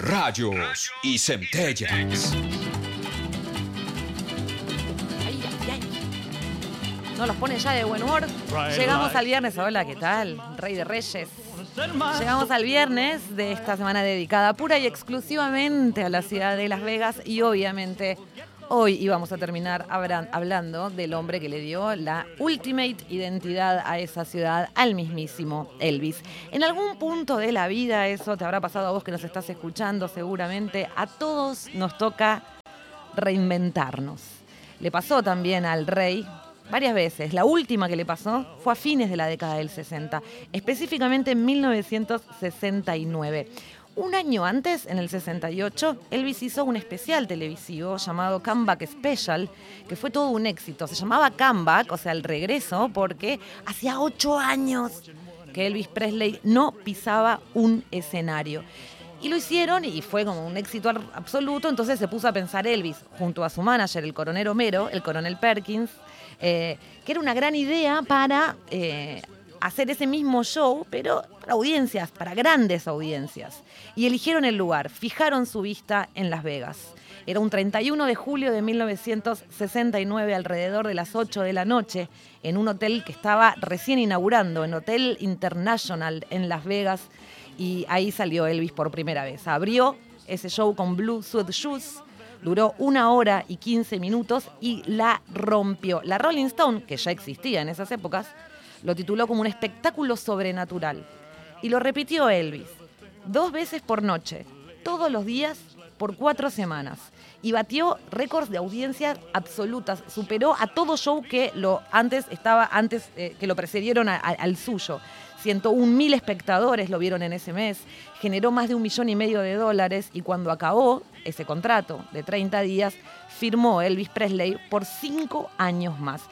rayos y centellas. Ay, ay, ay. No los pone ya de buen humor. Llegamos al viernes. Hola, ¿qué tal? Rey de Reyes. Llegamos al viernes de esta semana dedicada pura y exclusivamente a la ciudad de Las Vegas y obviamente hoy íbamos a terminar hablando del hombre que le dio la ultimate identidad a esa ciudad, al mismísimo Elvis. En algún punto de la vida, eso te habrá pasado a vos que nos estás escuchando seguramente, a todos nos toca reinventarnos. Le pasó también al rey varias veces. La última que le pasó fue a fines de la década del 60, específicamente en 1969. Un año antes, en el 68, Elvis hizo un especial televisivo llamado Comeback Special, que fue todo un éxito. Se llamaba Comeback, o sea, el regreso, porque hacía ocho años que Elvis Presley no pisaba un escenario. Y lo hicieron y fue como un éxito absoluto. Entonces se puso a pensar Elvis junto a su manager, el coronel Homero, el coronel Perkins, eh, que era una gran idea para eh, hacer ese mismo show, pero para audiencias, para grandes audiencias. Y eligieron el lugar, fijaron su vista en Las Vegas. Era un 31 de julio de 1969, alrededor de las 8 de la noche, en un hotel que estaba recién inaugurando, en Hotel International en Las Vegas, y ahí salió Elvis por primera vez. Abrió ese show con Blue Suede Shoes, duró una hora y 15 minutos y la rompió. La Rolling Stone, que ya existía en esas épocas, lo tituló como un espectáculo sobrenatural. Y lo repitió Elvis, dos veces por noche, todos los días por cuatro semanas. Y batió récords de audiencias absolutas. Superó a todo show que lo antes estaba, antes eh, que lo precedieron al suyo. 101 mil espectadores lo vieron en ese mes. Generó más de un millón y medio de dólares. Y cuando acabó ese contrato de 30 días, firmó Elvis Presley por cinco años más.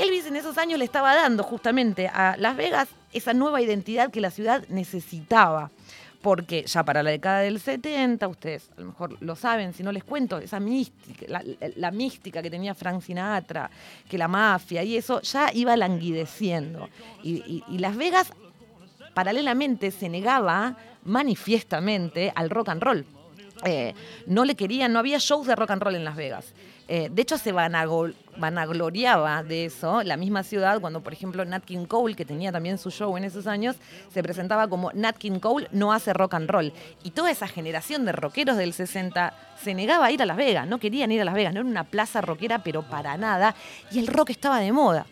Elvis en esos años le estaba dando justamente a Las Vegas esa nueva identidad que la ciudad necesitaba. Porque ya para la década del 70, ustedes a lo mejor lo saben, si no les cuento, esa la, mística que tenía Frank Sinatra, que la mafia y eso ya iba languideciendo. Y Las Vegas paralelamente se negaba manifiestamente al rock and roll. Eh, no le querían, no había shows de rock and roll en Las Vegas. Eh, de hecho, se vanagloriaba de eso la misma ciudad cuando, por ejemplo, Nat King Cole, que tenía también su show en esos años, se presentaba como Nat King Cole no hace rock and roll. Y toda esa generación de rockeros del 60 se negaba a ir a Las Vegas, no querían ir a Las Vegas, no era una plaza rockera, pero para nada. Y el rock estaba de moda.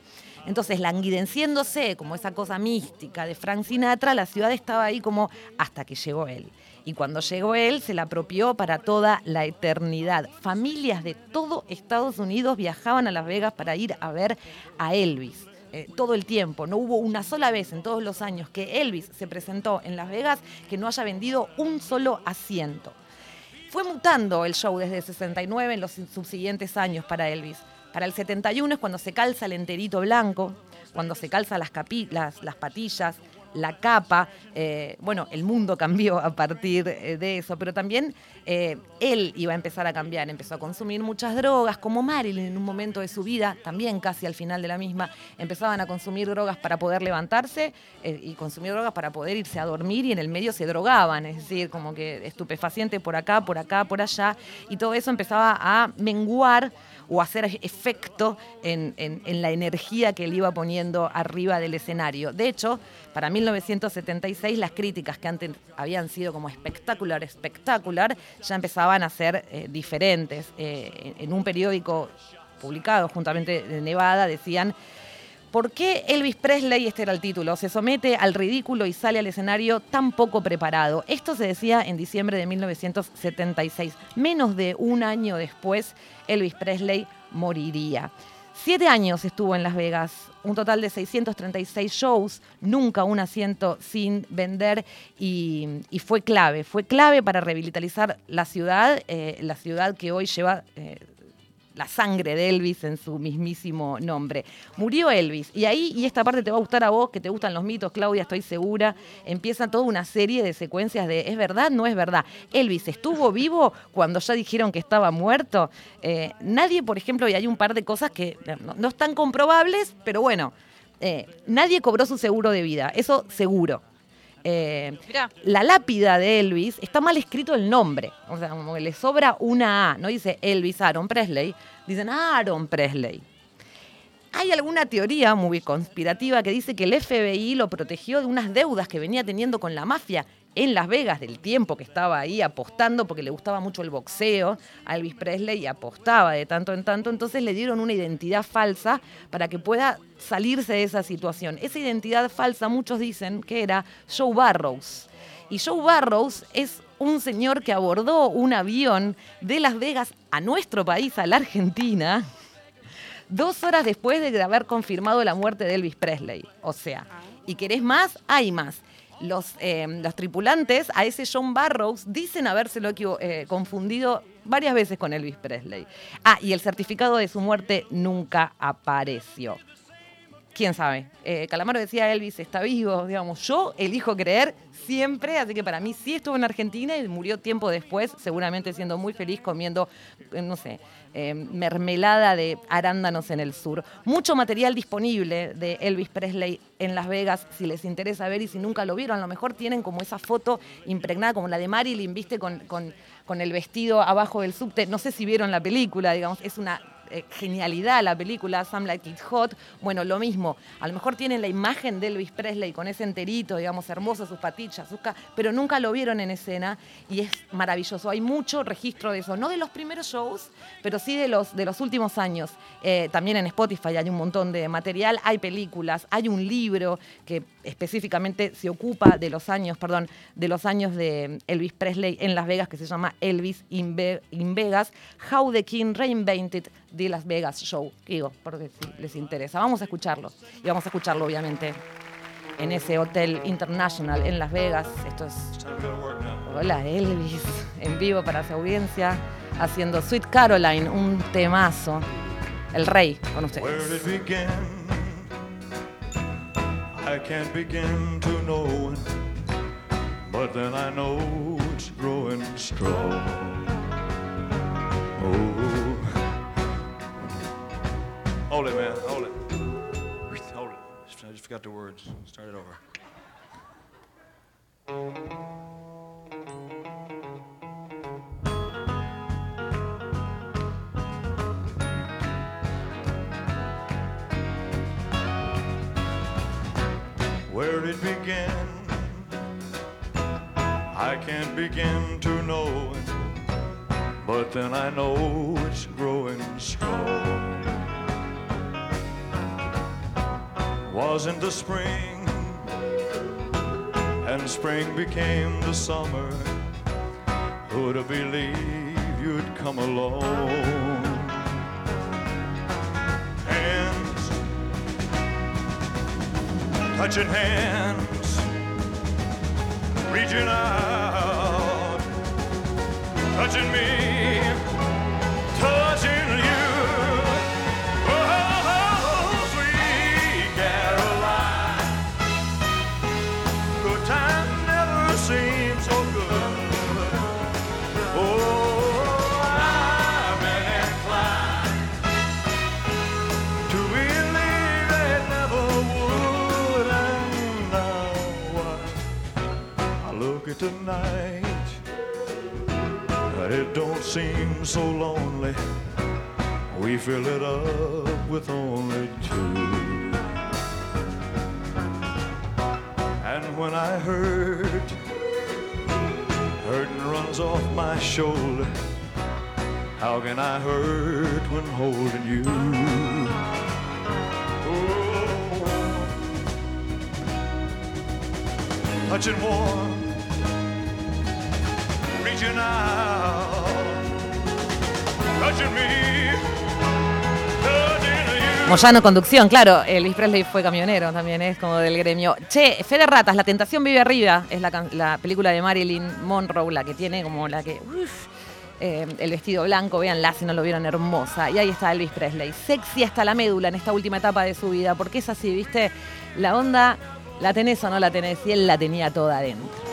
Entonces, languidenciéndose como esa cosa mística de Frank Sinatra, la ciudad estaba ahí como hasta que llegó él. Y cuando llegó él, se la apropió para toda la eternidad. Familias de todo Estados Unidos viajaban a Las Vegas para ir a ver a Elvis. eh, todo el tiempo. No hubo una sola vez en todos los años que Elvis se presentó en Las Vegas que no haya vendido un solo asiento. Fue mutando el show desde el 69 en los subsiguientes años para Elvis. Para el 71 es cuando se calza el enterito blanco, cuando se calza las, las, las patillas, la capa. eh, bueno, el mundo cambió a partir eh, de eso, pero también eh, él iba a empezar a cambiar. Empezó a consumir muchas drogas, como Marilyn en un momento de su vida, también casi al final de la misma, empezaban a consumir drogas para poder levantarse y consumir drogas para poder irse a dormir y en el medio se drogaban, es decir, como que estupefaciente por acá, por acá, por allá, y todo eso empezaba a menguar o hacer efecto en, en- la energía que él iba poniendo arriba del escenario. De hecho, para 1976 las críticas que antes habían sido como espectacular, espectacular, ya empezaban a ser eh, diferentes. Eh, en un periódico publicado juntamente de Nevada decían ¿Por qué Elvis Presley, este era el título, se somete al ridículo y sale al escenario tan poco preparado? Esto se decía en diciembre de 1976. Menos de un año después, Elvis Presley moriría. Siete años estuvo en Las Vegas, un total de 636 shows, nunca un asiento sin vender y, fue clave, fue clave para revitalizar la ciudad, eh, la ciudad que hoy lleva eh, la sangre de Elvis en su mismísimo nombre. Murió Elvis y ahí, y esta parte te va a gustar a vos, que te gustan los mitos, Claudia, estoy segura, empieza toda una serie de secuencias de ¿es verdad? ¿No es verdad? Elvis estuvo vivo cuando ya dijeron que estaba muerto. Eh, nadie, por ejemplo, y hay un par de cosas que no, están comprobables, pero bueno, eh, nadie cobró su seguro de vida, eso seguro. Eh, la lápida de Elvis está mal escrito el nombre. O sea, como que le sobra una A. No dice Elvis Aaron Presley, dicen Aaron Presley. Hay alguna teoría muy conspirativa que dice que el FBI lo protegió de unas deudas que venía teniendo con la mafia en Las Vegas del tiempo que estaba ahí apostando porque le gustaba mucho el boxeo a Elvis Presley y apostaba de tanto en tanto, entonces le dieron una identidad falsa para que pueda salirse de esa situación. Esa identidad falsa muchos dicen que era Joe Barrows. Y Joe Barrows es un señor que abordó un avión de Las Vegas a nuestro país, a la Argentina, dos horas después de haber confirmado la muerte de Elvis Presley. O sea, ¿y querés más? Hay más los, eh, los tripulantes a ese John Barrows dicen habérselo eh, confundido varias veces con Elvis Presley. Ah, y el certificado de su muerte nunca apareció. ¿Quién sabe? Eh, Calamaro decía Elvis está vivo, digamos, yo elijo creer siempre, así que para mí sí estuvo en Argentina y murió tiempo después, seguramente siendo muy feliz comiendo, no sé, Em, mermelada de arándanos en el sur. Mucho material disponible de Elvis Presley en Las Vegas, si les interesa ver y si nunca lo vieron, a lo mejor tienen como esa foto impregnada, como la de Marilyn, viste, con, con el vestido abajo del subte. No sé si vieron la película, digamos, es una eh, genialidad la película Some Like It Hot. Bueno, lo mismo. A lo mejor tienen la imagen de Elvis Presley con ese enterito, digamos, hermoso, sus patillas, sus pero nunca lo vieron en escena y es maravilloso. Hay mucho registro de eso, no de los primeros shows, pero sí de los, de los últimos años. Eh, también en Spotify hay un montón de material, hay películas, hay un libro que específicamente se ocupa de los años, perdón, de los años de Elvis Presley en Las Vegas, que se llama Elvis in, Vegas, How the King Reinvented the Las Vegas Show. Digo, porque si les interesa. Vamos a escucharlo. Y vamos a escucharlo, obviamente, en ese hotel international en Las Vegas. Esto es. Hola, Elvis, en vivo para su audiencia, haciendo Sweet Caroline, un temazo. El rey con ustedes. I can't begin to know it, but then I know it's growing strong. Oh, hold it, man, hold it, hold it. I just forgot the words. Start it over. where it began. I can't begin to know it, but then I know it's growing strong. Wasn't the spring, and spring became the summer. Who'd have believed you'd come along? touching hands, reaching out, touching me, tonight. It don't seem so lonely. We fill it up with only two. And when I hurt, hurting runs off my shoulder. How can I hurt when holding you? Oh, touching warm Moyano Conducción, claro, Elvis Presley fue camionero también, es como del gremio. Che, Fede Ratas, La Tentación Vive Arriba, es la, película de Marilyn Monroe, la que tiene como la que... Eh, el vestido blanco, véanla si no lo vieron hermosa. Y ahí está Elvis Presley, sexy hasta la médula en esta última etapa de su vida, porque es así, ¿viste? La onda, la tenés o no la tenés, y él la tenía toda adentro.